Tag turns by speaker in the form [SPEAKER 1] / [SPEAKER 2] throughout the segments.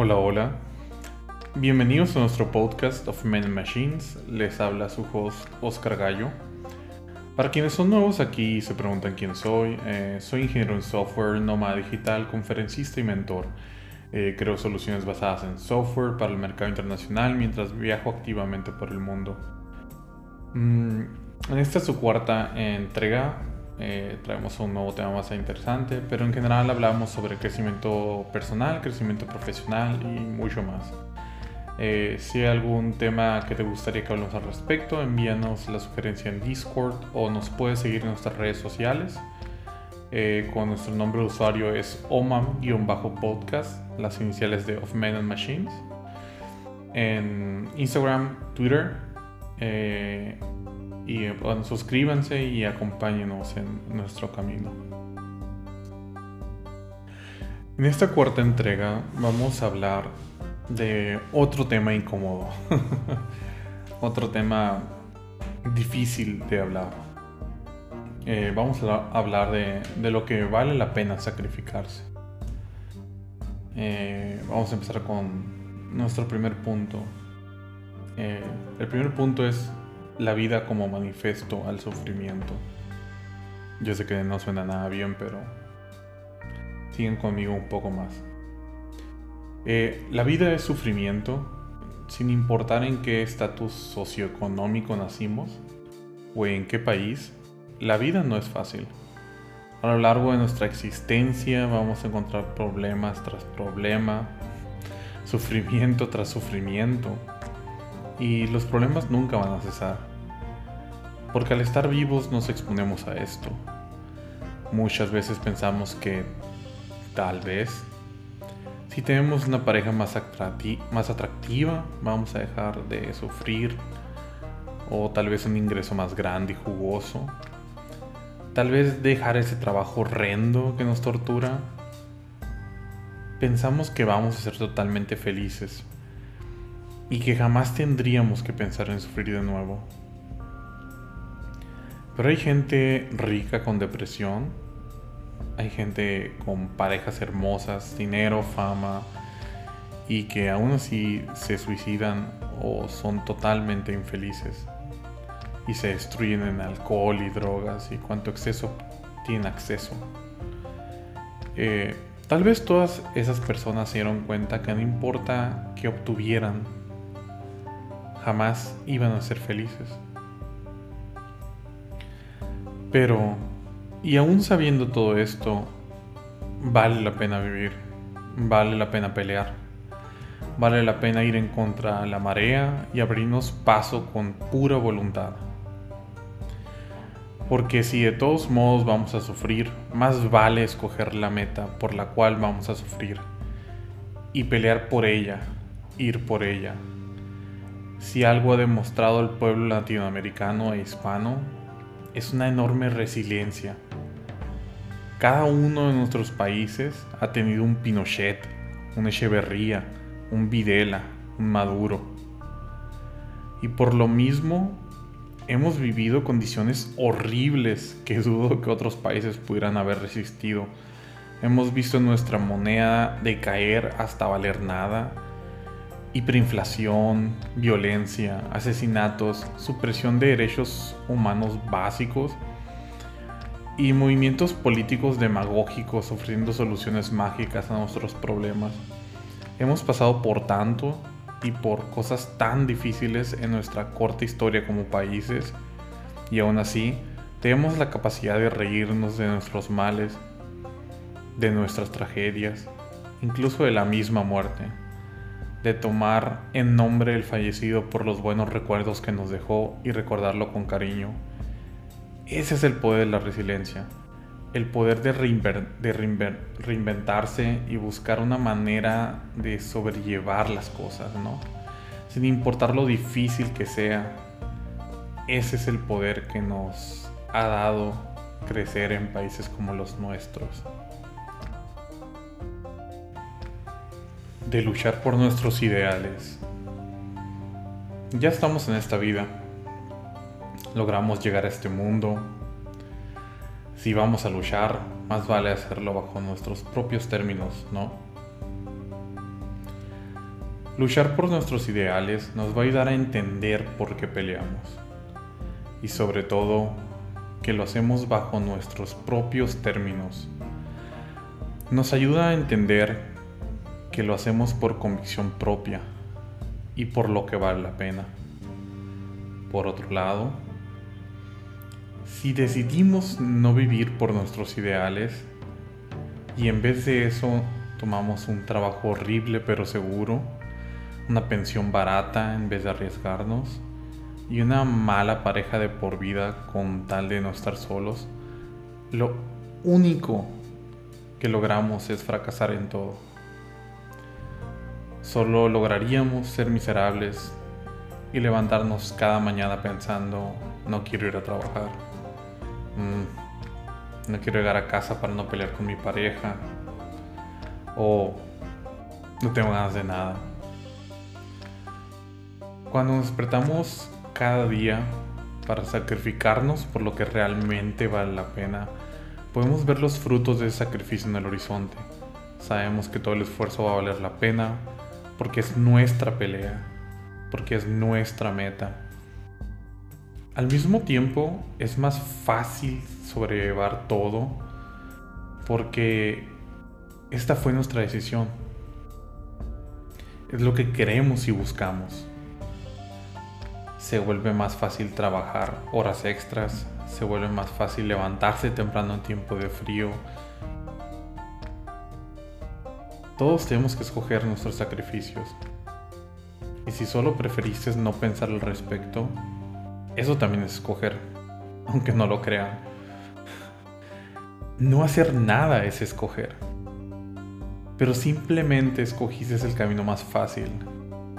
[SPEAKER 1] Hola, hola. Bienvenidos a nuestro podcast of Men and Machines. Les habla su host Oscar Gallo. Para quienes son nuevos aquí y se preguntan quién soy, eh, soy ingeniero en software, nómada digital, conferencista y mentor. Eh, creo soluciones basadas en software para el mercado internacional mientras viajo activamente por el mundo. Mm, esta es su cuarta entrega eh, traemos un nuevo tema más interesante, pero en general hablamos sobre crecimiento personal, crecimiento profesional y mucho más. Eh, si hay algún tema que te gustaría que hablemos al respecto, envíanos la sugerencia en Discord o nos puedes seguir en nuestras redes sociales. Eh, con nuestro nombre de usuario es omam-podcast, las iniciales de Of Men and Machines. En Instagram, Twitter, y suscríbanse y acompáñenos en nuestro camino. En esta cuarta entrega vamos a hablar de otro tema incómodo, otro tema difícil de hablar. Eh, vamos a hablar de, lo que vale la pena sacrificarse. Eh, vamos a empezar con nuestro primer punto. Eh, el primer punto es la vida como manifiesto al sufrimiento. Yo sé que no suena nada bien, pero siguen conmigo un poco más. Eh, la vida es sufrimiento, sin importar en qué estatus socioeconómico nacimos o en qué país, la vida no es fácil. A lo largo de nuestra existencia vamos a encontrar problemas tras problema, sufrimiento tras sufrimiento, y los problemas nunca van a cesar porque al estar vivos nos exponemos a esto. Muchas veces pensamos que tal vez si tenemos una pareja más, atractiva vamos a dejar de sufrir o tal vez un ingreso más grande y jugoso. Tal vez dejar ese trabajo horrendo que nos tortura. Pensamos que vamos a ser totalmente felices y que jamás tendríamos que pensar en sufrir de nuevo. Pero hay gente rica con depresión, hay gente con parejas hermosas, dinero, fama, y que aún así se suicidan o son totalmente infelices y se destruyen en alcohol y drogas y cuánto exceso tienen acceso. Eh, tal vez todas esas personas se dieron cuenta que no importa que obtuvieran, jamás iban a ser felices. Pero, y aún sabiendo todo esto, vale la pena vivir, vale la pena pelear, vale la pena ir en contra de la marea y abrirnos paso con pura voluntad. Porque si de todos modos vamos a sufrir, más vale escoger la meta por la cual vamos a sufrir y pelear por ella, ir por ella. Si algo ha demostrado el pueblo latinoamericano e hispano es una enorme resiliencia. Cada uno de nuestros países ha tenido un Pinochet, un Echeverría, un Videla, un Maduro. Y por lo mismo hemos vivido condiciones horribles que dudo que otros países pudieran haber resistido. Hemos visto nuestra moneda decaer hasta valer nada hiperinflación, violencia, asesinatos, supresión de derechos humanos básicos y movimientos políticos demagógicos ofreciendo soluciones mágicas a nuestros problemas. Hemos pasado por tanto y por cosas tan difíciles en nuestra corta historia como países y aún así tenemos la capacidad de reírnos de nuestros males, de nuestras tragedias, incluso de la misma muerte de tomar en nombre del fallecido por los buenos recuerdos que nos dejó y recordarlo con cariño. Ese es el poder de la resiliencia, el poder de, reinventarse y buscar una manera de sobrellevar las cosas, ¿no? Sin importar lo difícil que sea, ese es el poder que nos ha dado crecer en países como los nuestros. De luchar por nuestros ideales. Ya estamos en esta vida. Logramos llegar a este mundo. Si vamos a luchar, más vale hacerlo bajo nuestros propios términos, ¿no? Luchar por nuestros ideales nos va a ayudar a entender por qué peleamos. Y sobre todo, que lo hacemos bajo nuestros propios términos. Nos ayuda a entender que lo hacemos por convicción propia y por lo que vale la pena. Por otro lado, si decidimos no vivir por nuestros ideales y en vez de eso tomamos un trabajo horrible pero seguro, una pensión barata en vez de arriesgarnos y una mala pareja de por vida con tal de no estar solos, lo único que logramos es fracasar en todo. Solo lograríamos ser miserables y levantarnos cada mañana pensando, no quiero ir a trabajar, mm, no quiero llegar a casa para no pelear con mi pareja, o no tengo ganas de nada. Cuando nos despertamos cada día para sacrificarnos por lo que realmente vale la pena, podemos ver los frutos de ese sacrificio en el horizonte. Sabemos que todo el esfuerzo va a valer la pena porque es nuestra pelea, porque es nuestra meta. Al mismo tiempo es más fácil sobrellevar todo porque esta fue nuestra decisión. Es lo que queremos y buscamos se vuelve más fácil trabajar horas extras, se vuelve más fácil levantarse temprano en tiempo de frío. Todos tenemos que escoger nuestros sacrificios. Y si solo preferiste no pensar al respecto, eso también es escoger, aunque no lo crean. No hacer nada es escoger. Pero simplemente escogiste el camino más fácil,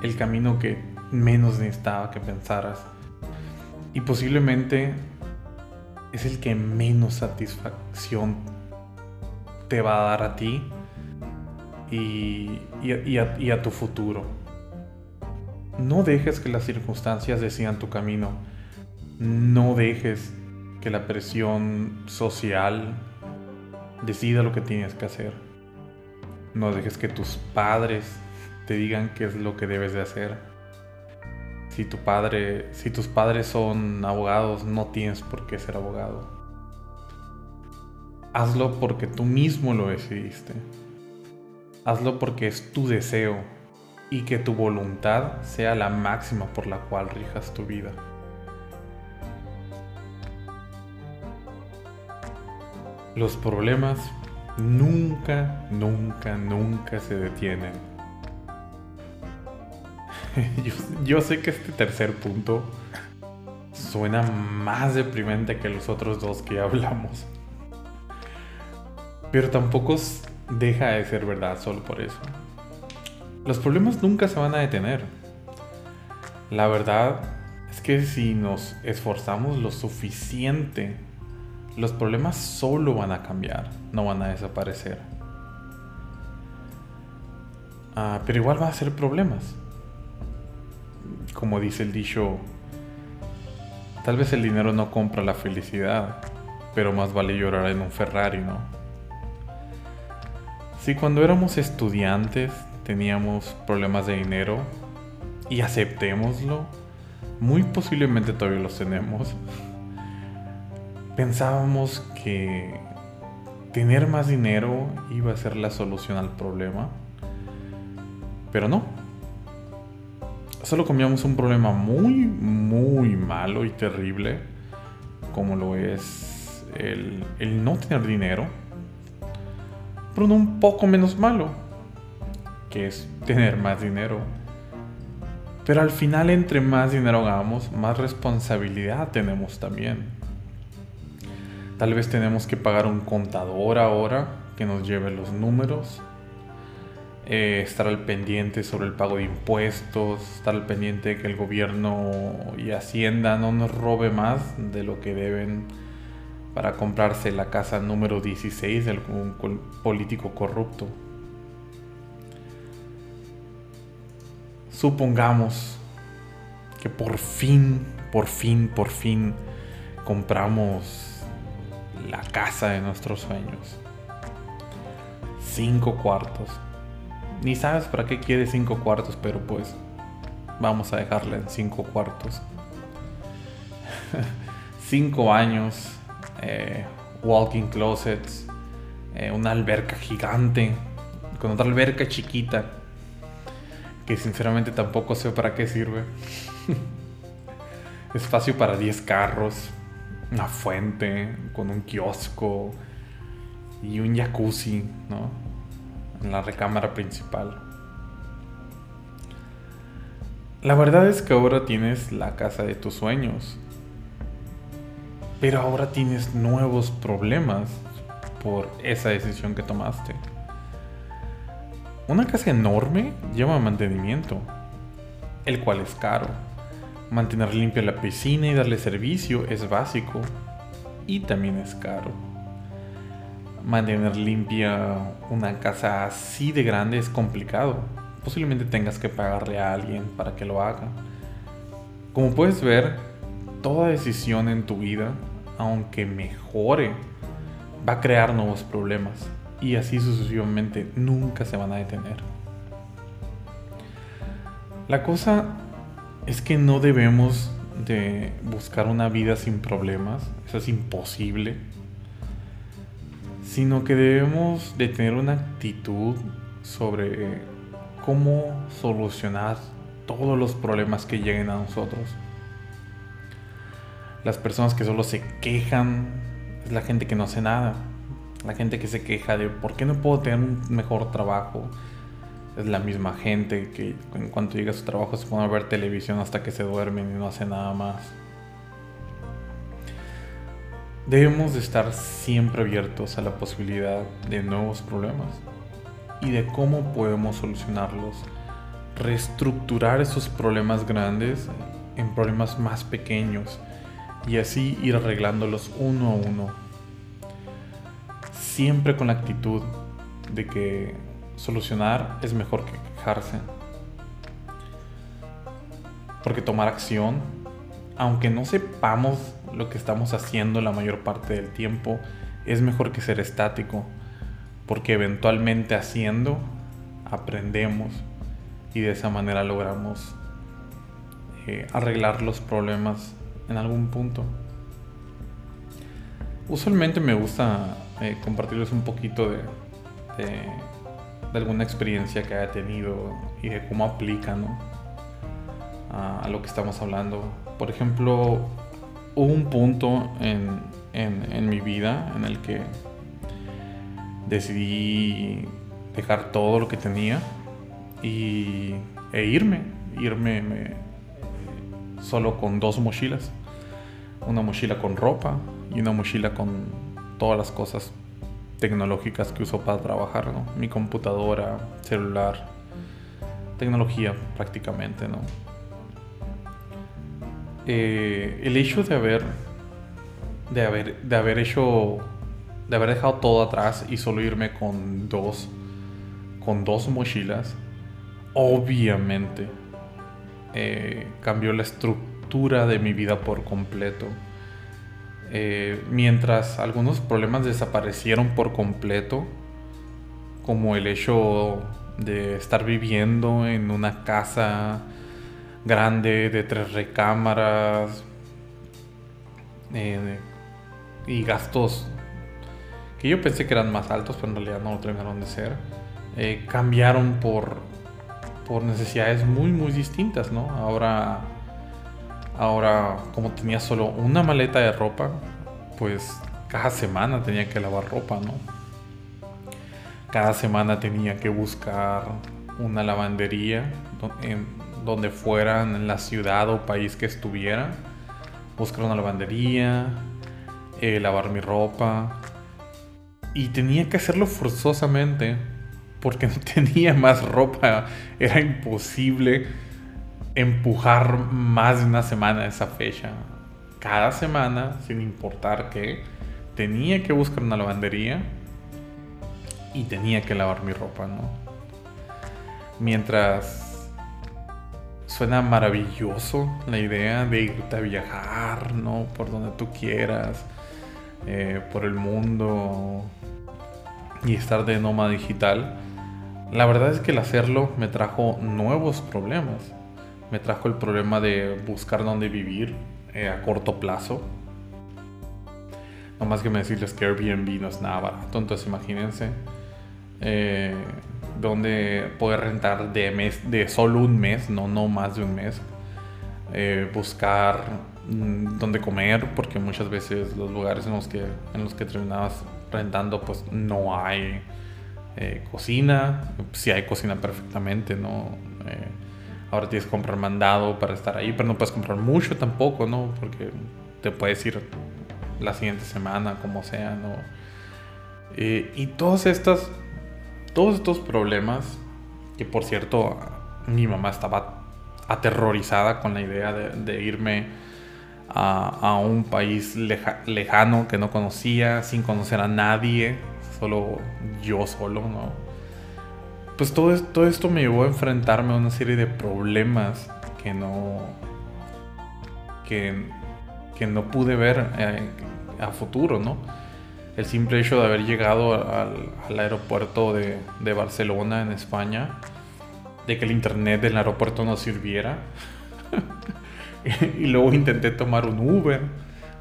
[SPEAKER 1] el camino que menos necesitaba que pensaras. Y posiblemente es el que menos satisfacción te va a dar a ti y, a, a tu futuro. No dejes que las circunstancias decidan tu camino. No dejes que la presión social decida lo que tienes que hacer. No dejes que tus padres te digan qué es lo que debes de hacer si tu padre, si tus padres son abogados, no tienes por qué ser abogado. Hazlo porque tú mismo lo decidiste. Hazlo porque es tu deseo y que tu voluntad sea la máxima por la cual rijas tu vida. Los problemas nunca, nunca, nunca se detienen yo, sé que este tercer punto suena más deprimente que los otros dos que hablamos. Pero tampoco deja de ser verdad solo por eso. Los problemas nunca se van a detener. La verdad es que si nos esforzamos lo suficiente, los problemas solo van a cambiar, no van a desaparecer. Ah, pero igual van a ser problemas como dice el dicho, tal vez el dinero no compra la felicidad, pero más vale llorar en un Ferrari, ¿no? Si cuando éramos estudiantes teníamos problemas de dinero y aceptémoslo, muy posiblemente todavía los tenemos. Pensábamos que tener más dinero iba a ser la solución al problema, pero no solo cambiamos un problema muy, muy malo y terrible, como lo es el, el no tener dinero, un poco menos malo, que es tener más dinero. Pero al final, entre más dinero hagamos, más responsabilidad tenemos también. Tal vez tenemos que pagar un contador ahora que nos lleve los números eh, estar al pendiente sobre el pago de impuestos, estar al pendiente de que el gobierno y Hacienda no nos robe más de lo que deben para comprarse la casa número 16 de algún político corrupto. Supongamos que por fin, por fin, por fin compramos la casa de nuestros sueños. Cinco cuartos Ni sabes para qué quieres cinco cuartos, pero pues vamos a dejarle en cinco cuartos. cinco años, eh, walking closets, eh, una alberca gigante, con otra alberca chiquita, que sinceramente tampoco sé para qué sirve. Espacio para 10 carros, una fuente con un kiosco y un jacuzzi, ¿no? En la recámara principal. La verdad es que ahora tienes la casa de tus sueños. Pero ahora tienes nuevos problemas por esa decisión que tomaste. Una casa enorme lleva mantenimiento, el cual es caro. Mantener limpia la piscina y darle servicio es básico y también es caro. Mantener limpia una casa así de grande es complicado. Posiblemente tengas que pagarle a alguien para que lo haga. Como puedes ver, toda decisión en tu vida, aunque mejore, va a crear nuevos problemas y así sucesivamente nunca se van a detener. La cosa es que no debemos de buscar una vida sin problemas, eso es imposible, sino que debemos de tener una actitud sobre cómo solucionar todos los problemas que lleguen a nosotros. Las personas que solo se quejan es la gente que no hace nada. La gente que se queja de por qué no puedo tener un mejor trabajo es la misma gente que en cuanto llega a su trabajo se pone a ver televisión hasta que se duermen y no hace nada más. Debemos de estar siempre abiertos a la posibilidad de nuevos problemas y de cómo podemos solucionarlos. Reestructurar esos problemas grandes en problemas más pequeños y así ir arreglándolos uno a uno. Siempre con la actitud de que Solucionar es mejor que quejarse. Porque tomar acción, aunque no sepamos lo que estamos haciendo la mayor parte del tiempo, es mejor que ser estático. Porque eventualmente haciendo, aprendemos y de esa manera logramos eh, arreglar los problemas en algún punto. Usualmente me gusta eh, compartirles un poquito de alguna experiencia que haya tenido y de cómo aplica a, lo que estamos hablando. Por ejemplo, hubo un punto en, en, mi vida en el que decidí dejar todo lo que tenía y, e irme, irme solo con dos mochilas. Una mochila con ropa y una mochila con todas las cosas tecnológicas que uso para trabajar, ¿no? Mi computadora, celular, tecnología prácticamente, ¿no? Eh, el hecho de haber, de haber, de haber hecho, de haber dejado todo atrás y solo irme con dos, con dos mochilas, obviamente eh, cambió la estructura de mi vida por completo eh, mientras algunos problemas desaparecieron por completo, como el hecho de estar viviendo en una casa grande de tres recámaras eh, y gastos que yo pensé que eran más altos, pero en realidad no lo terminaron de ser, eh, cambiaron por, por necesidades muy, muy distintas, ¿no? Ahora Ahora, como tenía solo una maleta de ropa, pues cada semana tenía que lavar ropa, ¿no? Cada semana tenía que buscar una lavandería en donde fuera, en la ciudad o país que estuviera. Buscar una lavandería, eh, lavar mi ropa. Y tenía que hacerlo forzosamente porque no tenía más ropa. Era imposible empujar más de una semana esa fecha. Cada semana, sin importar qué, tenía que buscar una lavandería y tenía que lavar mi ropa, ¿no? Mientras suena maravilloso la idea de irte a viajar, ¿no? Por donde tú quieras, eh, por el mundo y estar de nómada digital. La verdad es que el hacerlo me trajo nuevos problemas. Me trajo el problema de buscar dónde vivir eh, a corto plazo. No más que me decirles que Airbnb no es nada barato, entonces imagínense eh, dónde poder rentar de, mes, de solo un mes, no, no más de un mes. Eh, buscar mm, dónde comer, porque muchas veces los lugares en los que, en los que terminabas rentando pues no hay eh, cocina, si hay cocina perfectamente, ¿no? Ahora tienes que comprar mandado para estar ahí, pero no puedes comprar mucho tampoco, ¿no? Porque te puedes ir la siguiente semana, como sea, ¿no? Eh, y todos estos, todos estos problemas, que por cierto, mi mamá estaba aterrorizada con la idea de, irme a, a, un país lejano que no conocía, sin conocer a nadie, solo yo solo, ¿no? Pues todo, esto me llevó a enfrentarme a una serie de problemas que no. que no pude ver eh, a futuro, ¿no? El simple hecho de haber llegado al, aeropuerto de, de, Barcelona, en España, de que el internet del aeropuerto no sirviera. y luego intenté tomar un Uber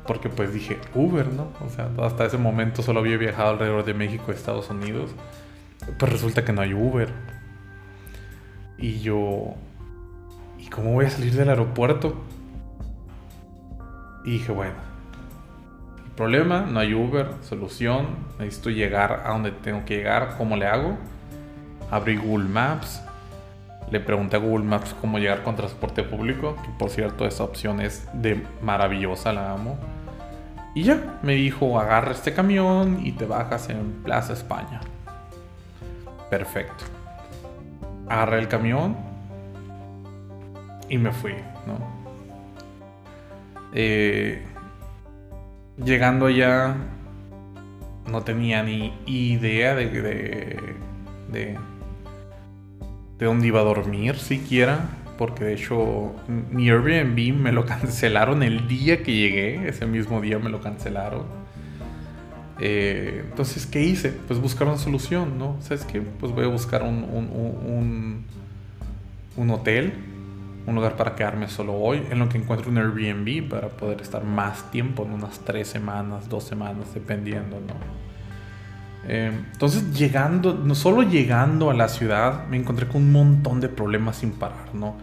[SPEAKER 1] porque pues dije, Uber, ¿no? O sea, hasta ese momento solo había viajado alrededor de México y Estados Unidos. Pues resulta que no hay Uber. Y yo, ¿y cómo voy a salir del aeropuerto? Y dije, bueno, problema, no hay Uber, solución, necesito llegar a donde tengo que llegar, ¿cómo le hago? Abrí Google Maps, le pregunté a Google Maps cómo llegar con transporte público, que por cierto esa opción es de maravillosa, la amo. Y ya, me dijo, agarra este camión y te bajas en Plaza España. Perfecto. Agarré el camión y me fui, ¿no? Eh, llegando allá, no tenía ni idea de, de, de, de dónde iba a dormir siquiera porque de hecho mi Airbnb me lo cancelaron el día que llegué, ese mismo día me lo cancelaron. Eh, entonces, ¿qué hice? Pues buscar una solución, ¿no? ¿Sabes qué? Pues voy a buscar un, un, hotel, un lugar para quedarme solo hoy, en lo que encuentro un Airbnb para poder estar más tiempo, en unas tres semanas, dos semanas, dependiendo, ¿no? Eh, entonces, llegando, no solo llegando a la ciudad, me encontré con un montón de problemas sin parar, ¿no?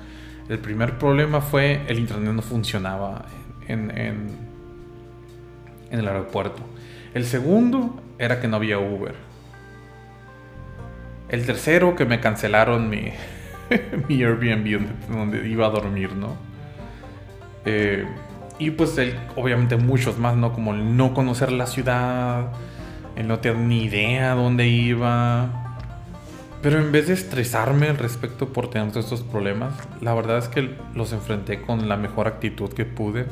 [SPEAKER 1] El primer problema fue el internet no funcionaba en, en, el aeropuerto. El segundo era que no había Uber. El tercero, que me cancelaron mi, mi Airbnb donde, iba a dormir, ¿no? Eh, y pues obviamente muchos más, ¿no? Como el no conocer la ciudad, él no tenía ni idea dónde iba. Pero en vez de estresarme al respecto por tener todos estos problemas, la verdad es que los enfrenté con la mejor actitud que pude.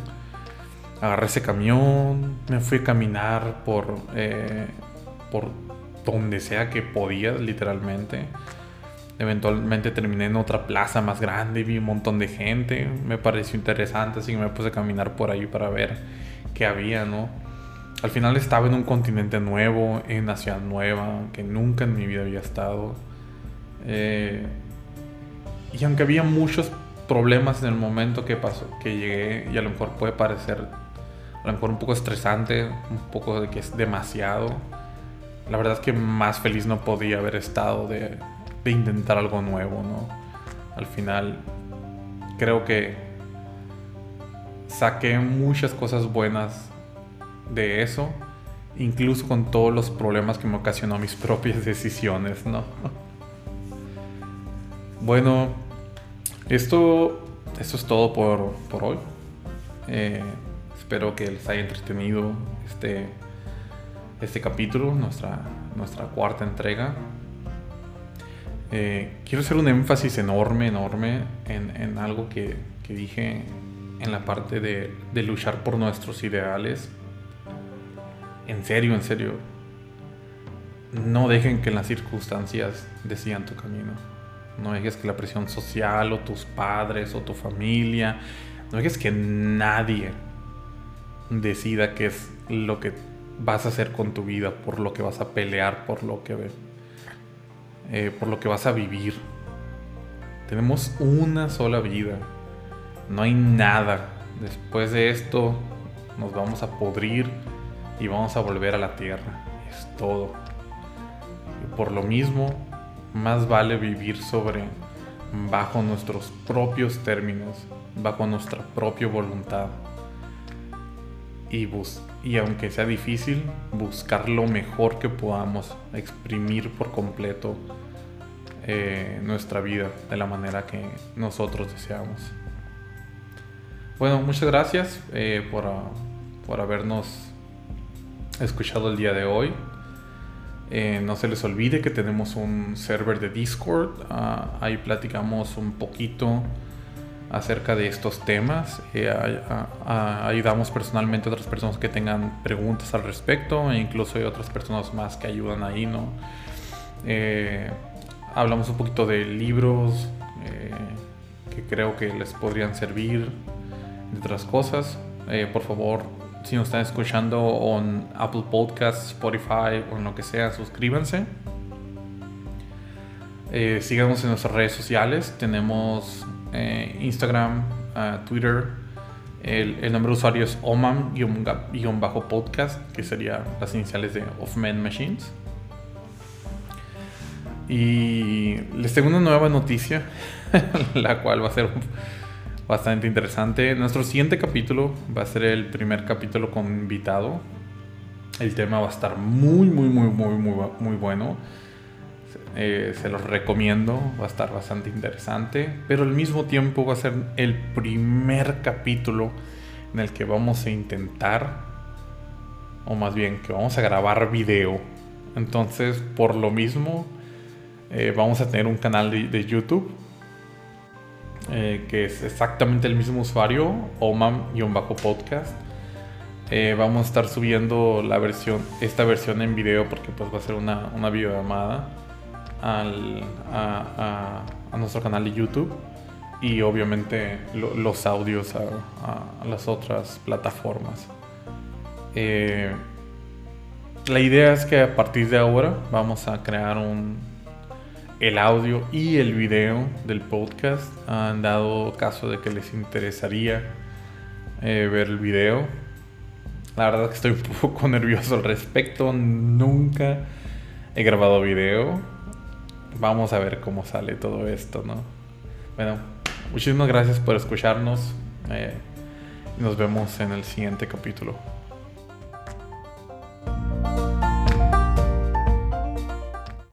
[SPEAKER 1] Agarré ese camión, me fui a caminar por, eh, por donde sea que podía, literalmente. Eventualmente terminé en otra plaza más grande, vi un montón de gente, me pareció interesante, así que me puse a caminar por ahí para ver qué había, ¿no? Al final estaba en un continente nuevo, en una ciudad nueva, que nunca en mi vida había estado. Eh, y aunque había muchos problemas en el momento que pasó, que llegué, y a lo mejor puede parecer a lo mejor un poco estresante, un poco de que es demasiado. La verdad es que más feliz no podía haber estado de, de intentar algo nuevo, ¿no? Al final creo que saqué muchas cosas buenas de eso, incluso con todos los problemas que me ocasionó mis propias decisiones, ¿no? Bueno, esto, esto es todo por, por hoy. Eh, espero que les haya entretenido este, este capítulo, nuestra, nuestra cuarta entrega. Eh, quiero hacer un énfasis enorme, enorme en, en algo que, que, dije en la parte de, de luchar por nuestros ideales, en serio, en serio, no dejen que las circunstancias decidan tu camino. No dejes que la presión social o tus padres o tu familia, no dejes que nadie decida qué es lo que vas a hacer con tu vida, por lo que vas a pelear, por lo que eh, por lo que vas a vivir. Tenemos una sola vida. No hay nada. Después de esto nos vamos a podrir y vamos a volver a la tierra. Es todo. Y por lo mismo, más vale vivir sobre bajo nuestros propios términos, bajo nuestra propia voluntad. Y, y aunque sea difícil, buscar lo mejor que podamos, exprimir por completo eh, nuestra vida de la manera que nosotros deseamos. Bueno, muchas gracias eh, por, por habernos escuchado el día de hoy. Eh, no se les olvide que tenemos un server de Discord. Ah, ahí platicamos un poquito acerca de estos temas. Eh, ayudamos personalmente a otras personas que tengan preguntas al respecto. E incluso hay otras personas más que ayudan ahí, ¿no? Eh, hablamos un poquito de libros que creo que les podrían servir, de otras cosas. por favor, si nos están escuchando en Apple Podcasts, Spotify o en lo que sea, suscríbanse. Eh, síganos en nuestras redes sociales. Tenemos eh, Instagram, uh, Twitter. El, nombre de usuario es omam-podcast, que sería las iniciales de Of Men Machines. Y les tengo una nueva noticia, la cual va a ser bastante interesante. Nuestro siguiente capítulo va a ser el primer capítulo con invitado. El tema va a estar muy, muy, muy, muy, muy, muy bueno. Eh, se los recomiendo, va a estar bastante interesante. Pero al mismo tiempo va a ser el primer capítulo en el que vamos a intentar, o más bien que vamos a grabar video. Entonces, por lo mismo, eh, vamos a tener un canal de YouTube eh, que es exactamente el mismo usuario, omam-podcast. Vamos a estar subiendo la versión, esta versión en video porque pues va a ser una, una videollamada al, a, nuestro canal de YouTube y obviamente los audios a, las otras plataformas. Eh, la idea es que a partir de ahora vamos a crear un, el audio y el video del podcast. Han dado caso de que les interesaría eh, ver el video. La verdad que estoy un poco nervioso al respecto. Nunca he grabado video. Vamos a ver cómo sale todo esto, ¿no? Bueno, muchísimas gracias por escucharnos. Eh, nos vemos en el siguiente capítulo.